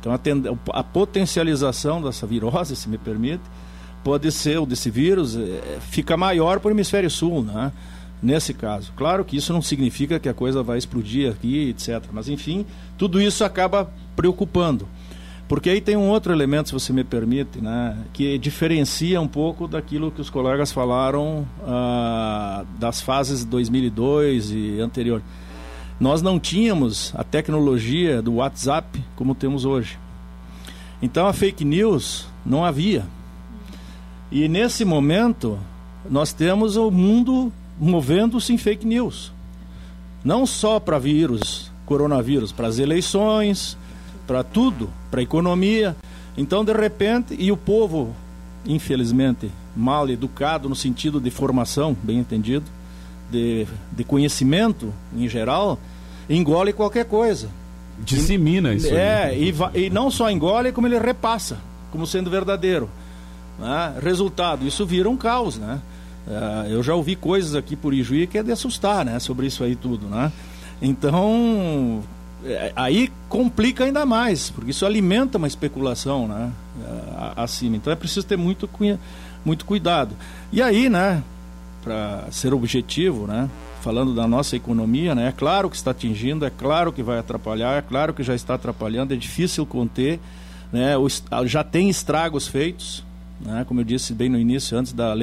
Então, a, a potencialização dessa virose, se me permite, pode ser, o desse vírus, é, fica maior para o hemisfério sul, né? Nesse caso. Claro que isso não significa que a coisa vai explodir aqui, etc. Mas, enfim, tudo isso acaba preocupando. Porque aí tem um outro elemento, se você me permite, né, que diferencia um pouco daquilo que os colegas falaram ah, das fases 2002 e anterior. Nós não tínhamos a tecnologia do WhatsApp como temos hoje. Então a fake news não havia. E nesse momento nós temos o mundo movendo-se em fake news. Não só para vírus, coronavírus, para as eleições, para tudo, para a economia. Então, de repente, e o povo, infelizmente, mal educado no sentido de formação, bem entendido, de, de conhecimento em geral, engole qualquer coisa. Dissemina isso. É, e, e, não só engole, como ele repassa, como sendo verdadeiro. Né? Resultado, isso vira um caos, né? Uh, eu já ouvi coisas aqui por Ijuí que é de assustar, né? Sobre isso aí tudo, né? Então, é, aí complica ainda mais, porque isso alimenta uma especulação né, acima. Então é preciso ter muito, muito cuidado. E aí, né, para ser objetivo, né, falando da nossa economia, né, é claro que está atingindo, é claro que vai atrapalhar, é claro que já está atrapalhando, é difícil conter, né, já tem estragos feitos, né, como eu disse bem no início, antes da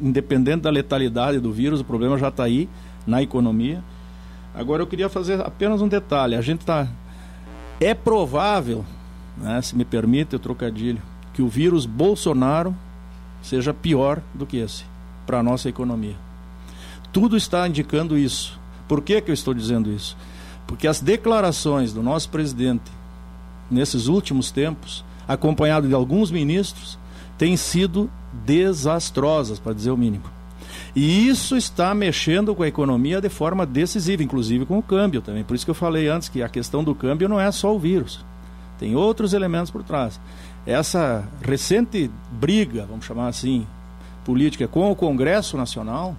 independente da letalidade do vírus, o problema já está aí na economia. Agora eu queria fazer apenas um detalhe. A gente está. É provável, né, se me permite o trocadilho, que o vírus Bolsonaro seja pior do que esse para a nossa economia. Tudo está indicando isso. Por que, que eu estou dizendo isso? Porque as declarações do nosso presidente nesses últimos tempos, acompanhado de alguns ministros, têm sido desastrosas, para dizer o mínimo. E isso está mexendo com a economia de forma decisiva, inclusive com o câmbio também. Por isso que eu falei antes que a questão do câmbio não é só o vírus. Tem outros elementos por trás. Essa recente briga, vamos chamar assim, política com o Congresso Nacional,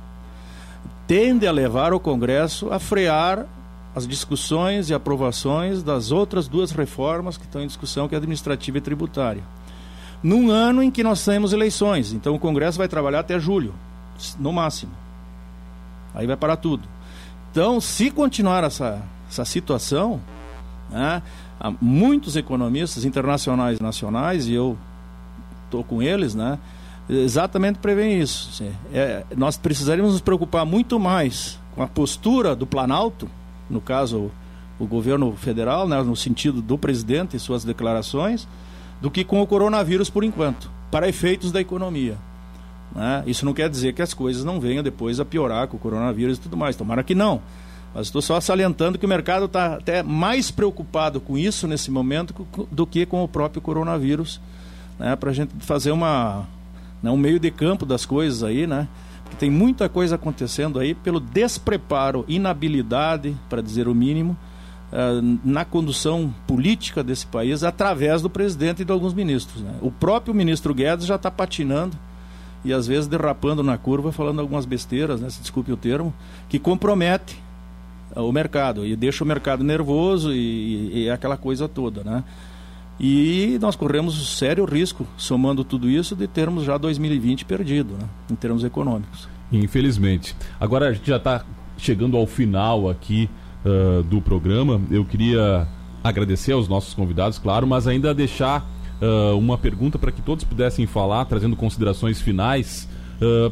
tende a levar o Congresso a frear as discussões e aprovações das outras duas reformas que estão em discussão, que é administrativa e tributária. Num ano em que nós temos eleições, então o Congresso vai trabalhar até julho no máximo. Aí vai parar tudo. Então, se continuar essa, essa situação, né, muitos economistas internacionais e nacionais, e eu estou com eles, né, exatamente prevêem isso. É, nós precisaríamos nos preocupar muito mais com a postura do Planalto, no caso o governo federal, né, no sentido do presidente e suas declarações, do que com o coronavírus por enquanto, para efeitos da economia. Né? Isso não quer dizer que as coisas não venham depois a piorar com o coronavírus e tudo mais. Tomara que não. Mas estou só salientando que o mercado está até mais preocupado com isso nesse momento do que com o próprio coronavírus, né? Para a gente fazer uma, né, um meio de campo das coisas aí, né? Porque tem muita coisa acontecendo aí pelo despreparo, inabilidade, para dizer o mínimo, uh, na condução política desse país através do presidente e de alguns ministros. Né? O próprio ministro Guedes já está patinando e às vezes derrapando na curva, falando algumas besteiras, né, se desculpe o termo, que compromete o mercado e deixa o mercado nervoso e, e, aquela coisa toda, né? E nós corremos sério risco, somando tudo isso, de termos já 2020 perdido, né? em termos econômicos. Infelizmente. Agora a gente já está chegando ao final aqui uh, do programa. Eu queria agradecer aos nossos convidados, claro, mas ainda deixar uh, uma pergunta para que todos pudessem falar, trazendo considerações finais. Uh,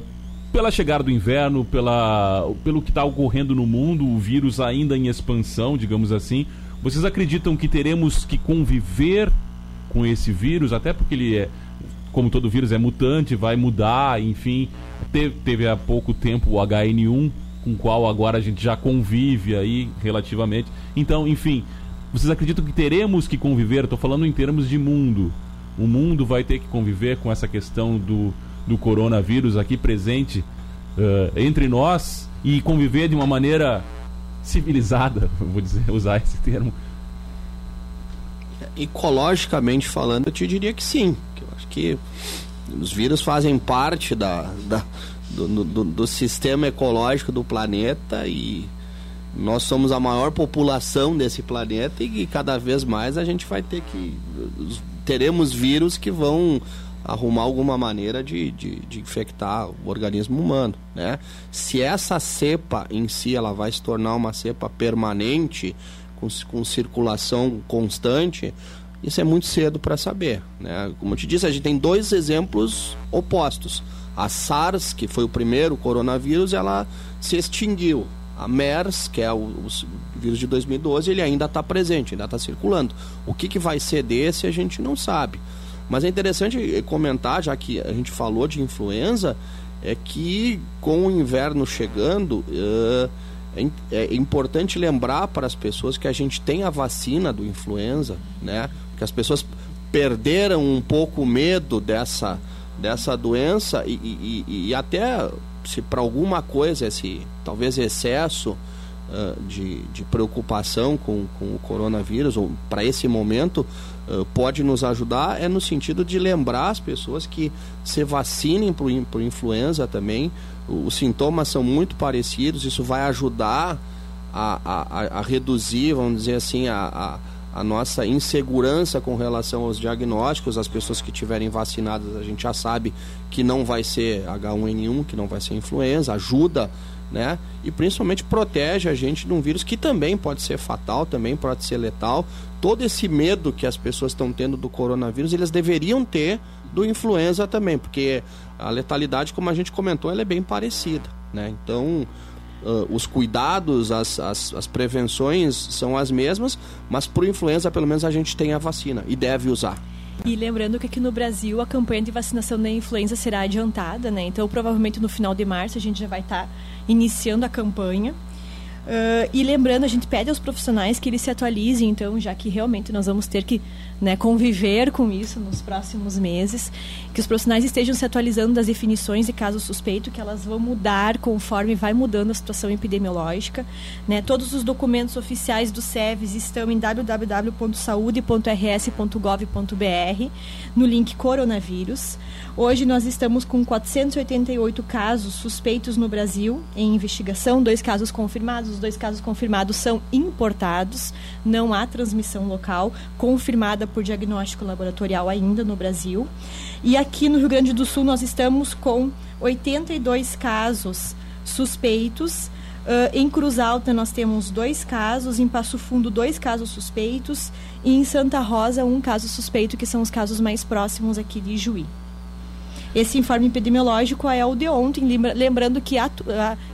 pela chegada do inverno, pela, pelo que está ocorrendo no mundo, o vírus ainda em expansão, digamos assim, vocês acreditam que teremos que conviver com esse vírus, até porque ele é, como todo vírus, é mutante, vai mudar, enfim. Teve, teve há pouco tempo o HN1, com qual agora a gente já convive aí relativamente. Então, enfim, vocês acreditam que teremos que conviver? Estou falando em termos de mundo. O mundo vai ter que conviver com essa questão do, do coronavírus aqui presente uh, entre nós e conviver de uma maneira civilizada, vou dizer, usar esse termo. Ecologicamente falando, eu te diria que sim. Eu acho que os vírus fazem parte da, da do, do, do sistema ecológico do planeta e nós somos a maior população desse planeta e, e cada vez mais a gente vai ter que teremos vírus que vão arrumar alguma maneira de, de, de, infectar o organismo humano, né? Se essa cepa em si ela vai se tornar uma cepa permanente, com, com circulação constante, isso é muito cedo para saber, né? Como eu te disse, a gente tem dois exemplos opostos. A SARS, que foi o primeiro coronavírus, ela se extinguiu. A MERS, que é o, o vírus de 2012, ele ainda está presente, ainda está circulando. O que, que vai ser desse, a gente não sabe. Mas é interessante comentar, já que a gente falou de influenza, é que com o inverno chegando, uh, é, importante lembrar para as pessoas que a gente tem a vacina do influenza, né? Que as pessoas perderam um pouco o medo dessa, dessa doença e, e, e até se para alguma coisa, esse talvez excesso uh, de, de preocupação com, com o coronavírus, ou para esse momento, eh, pode nos ajudar é no sentido de lembrar as pessoas que se vacinem por, influenza também. Os sintomas são muito parecidos, isso vai ajudar a, a, a reduzir, vamos dizer assim, a, a, a, nossa insegurança com relação aos diagnósticos. As pessoas que tiverem vacinadas, a gente já sabe que não vai ser H1N1, que não vai ser influenza, ajuda né? E principalmente protege a gente de um vírus que também pode ser fatal, também pode ser letal. Todo esse medo que as pessoas estão tendo do coronavírus, eles deveriam ter do influenza também, porque a letalidade, como a gente comentou, ela é bem parecida, né? Então, uh, os cuidados, as, as, as, prevenções são as mesmas, mas para influenza, pelo menos, a gente tem a vacina e deve usar. E lembrando que aqui no Brasil a campanha de vacinação da influenza será adiantada, né? Então, provavelmente no final de março a gente já vai estar tá iniciando a campanha. Uh, e lembrando, a gente pede aos profissionais que eles se atualizem, então, já que realmente nós vamos ter que né, conviver com isso nos próximos meses, que os profissionais estejam se atualizando das definições de caso suspeito, que elas vão mudar conforme vai mudando a situação epidemiológica. Né? Todos os documentos oficiais do SEVES estão em www.saude.rs.gov.br, no link coronavírus. Hoje nós estamos com 488 casos suspeitos no Brasil em investigação, dois casos confirmados. Os dois casos confirmados são importados, não há transmissão local confirmada por diagnóstico laboratorial ainda no Brasil. E aqui no Rio Grande do Sul nós estamos com 82 casos suspeitos. Uh, em Cruz Alta nós temos dois casos, em Passo Fundo dois casos suspeitos e em Santa Rosa um caso suspeito, que são os casos mais próximos aqui de Juí. Esse informe epidemiológico é o de ontem, lembrando que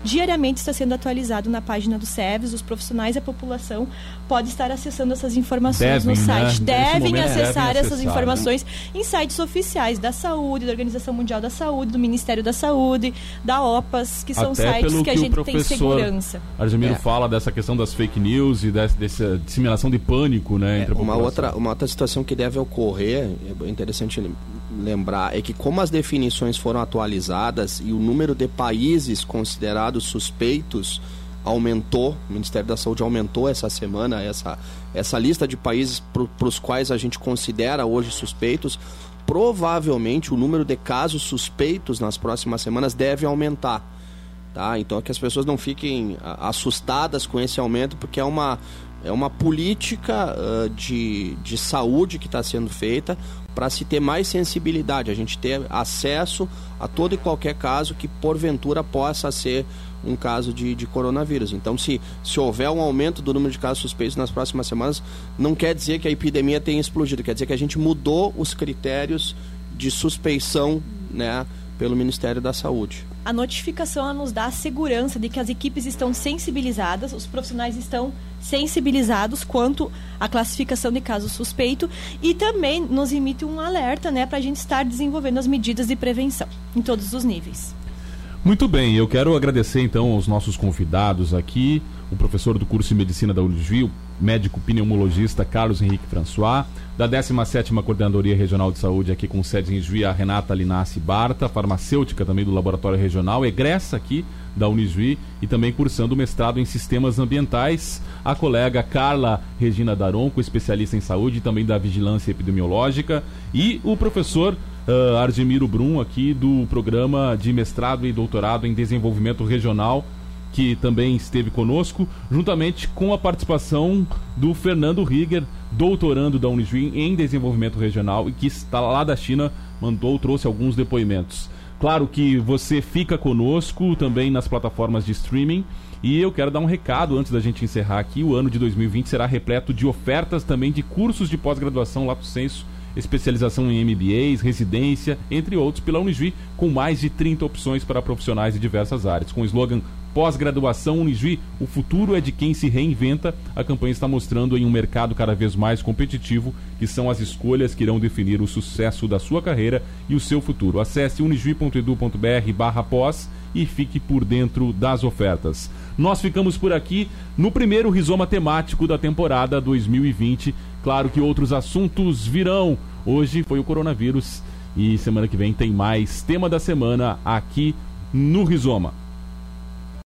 diariamente está sendo atualizado na página do SEVES, os profissionais e a população pode estar acessando essas informações devem, no site. Né? Devem acessar devem essas acessar, informações né? em sites oficiais da saúde, da Organização Mundial da Saúde, do Ministério da Saúde, da OPAS, que são Até sites que, que a gente tem segurança. Argemiro é. fala dessa questão das fake news e dessa, dessa disseminação de pânico né, entre é, uma outra Uma outra situação que deve ocorrer, é interessante lembrar, é que como as definições foram atualizadas e o número de países considerados suspeitos aumentou, o Ministério da Saúde aumentou essa semana essa, essa lista de países para os quais a gente considera hoje suspeitos, provavelmente o número de casos suspeitos nas próximas semanas deve aumentar. Tá? Então é que as pessoas não fiquem assustadas com esse aumento, porque é uma, é uma política uh, de, de saúde que está sendo feita para se ter mais sensibilidade, a gente ter acesso a todo e qualquer caso que porventura possa ser um caso de, de coronavírus. Então, se, se houver um aumento do número de casos suspeitos nas próximas semanas, não quer dizer que a epidemia tenha explodido, quer dizer que a gente mudou os critérios de suspeição né, pelo Ministério da Saúde. A notificação nos dá a segurança de que as equipes estão sensibilizadas, os profissionais estão sensibilizados quanto à classificação de caso suspeito e também nos emite um alerta né, para a gente estar desenvolvendo as medidas de prevenção em todos os níveis. Muito bem, eu quero agradecer então aos nossos convidados aqui, o professor do curso de medicina da Unigil, médico pneumologista Carlos Henrique François, da 17ª Coordenadoria Regional de Saúde aqui com sede em Juí, a Renata Linassi Barta, farmacêutica também do Laboratório Regional, egressa aqui da Unijuí e também cursando mestrado em Sistemas Ambientais, a colega Carla Regina Daronco, especialista em saúde e também da Vigilância Epidemiológica, e o professor uh, Argemiro Brum, aqui do programa de mestrado e doutorado em desenvolvimento regional, que também esteve conosco, juntamente com a participação do Fernando Rieger, doutorando da Unijuí em desenvolvimento regional e que está lá da China, mandou, trouxe alguns depoimentos. Claro que você fica conosco também nas plataformas de streaming. E eu quero dar um recado antes da gente encerrar aqui. O ano de 2020 será repleto de ofertas também de cursos de pós-graduação Lato Senso especialização em MBAs, residência, entre outros, pela Unijuí, com mais de 30 opções para profissionais de diversas áreas. Com o slogan Pós-graduação Unijuí, o futuro é de quem se reinventa. A campanha está mostrando em um mercado cada vez mais competitivo que são as escolhas que irão definir o sucesso da sua carreira e o seu futuro. Acesse unijuí.edu.br/barra pós e fique por dentro das ofertas. Nós ficamos por aqui no primeiro rizoma temático da temporada 2020 Claro que outros assuntos virão. Hoje foi o coronavírus e semana que vem tem mais tema da semana aqui no Rizoma.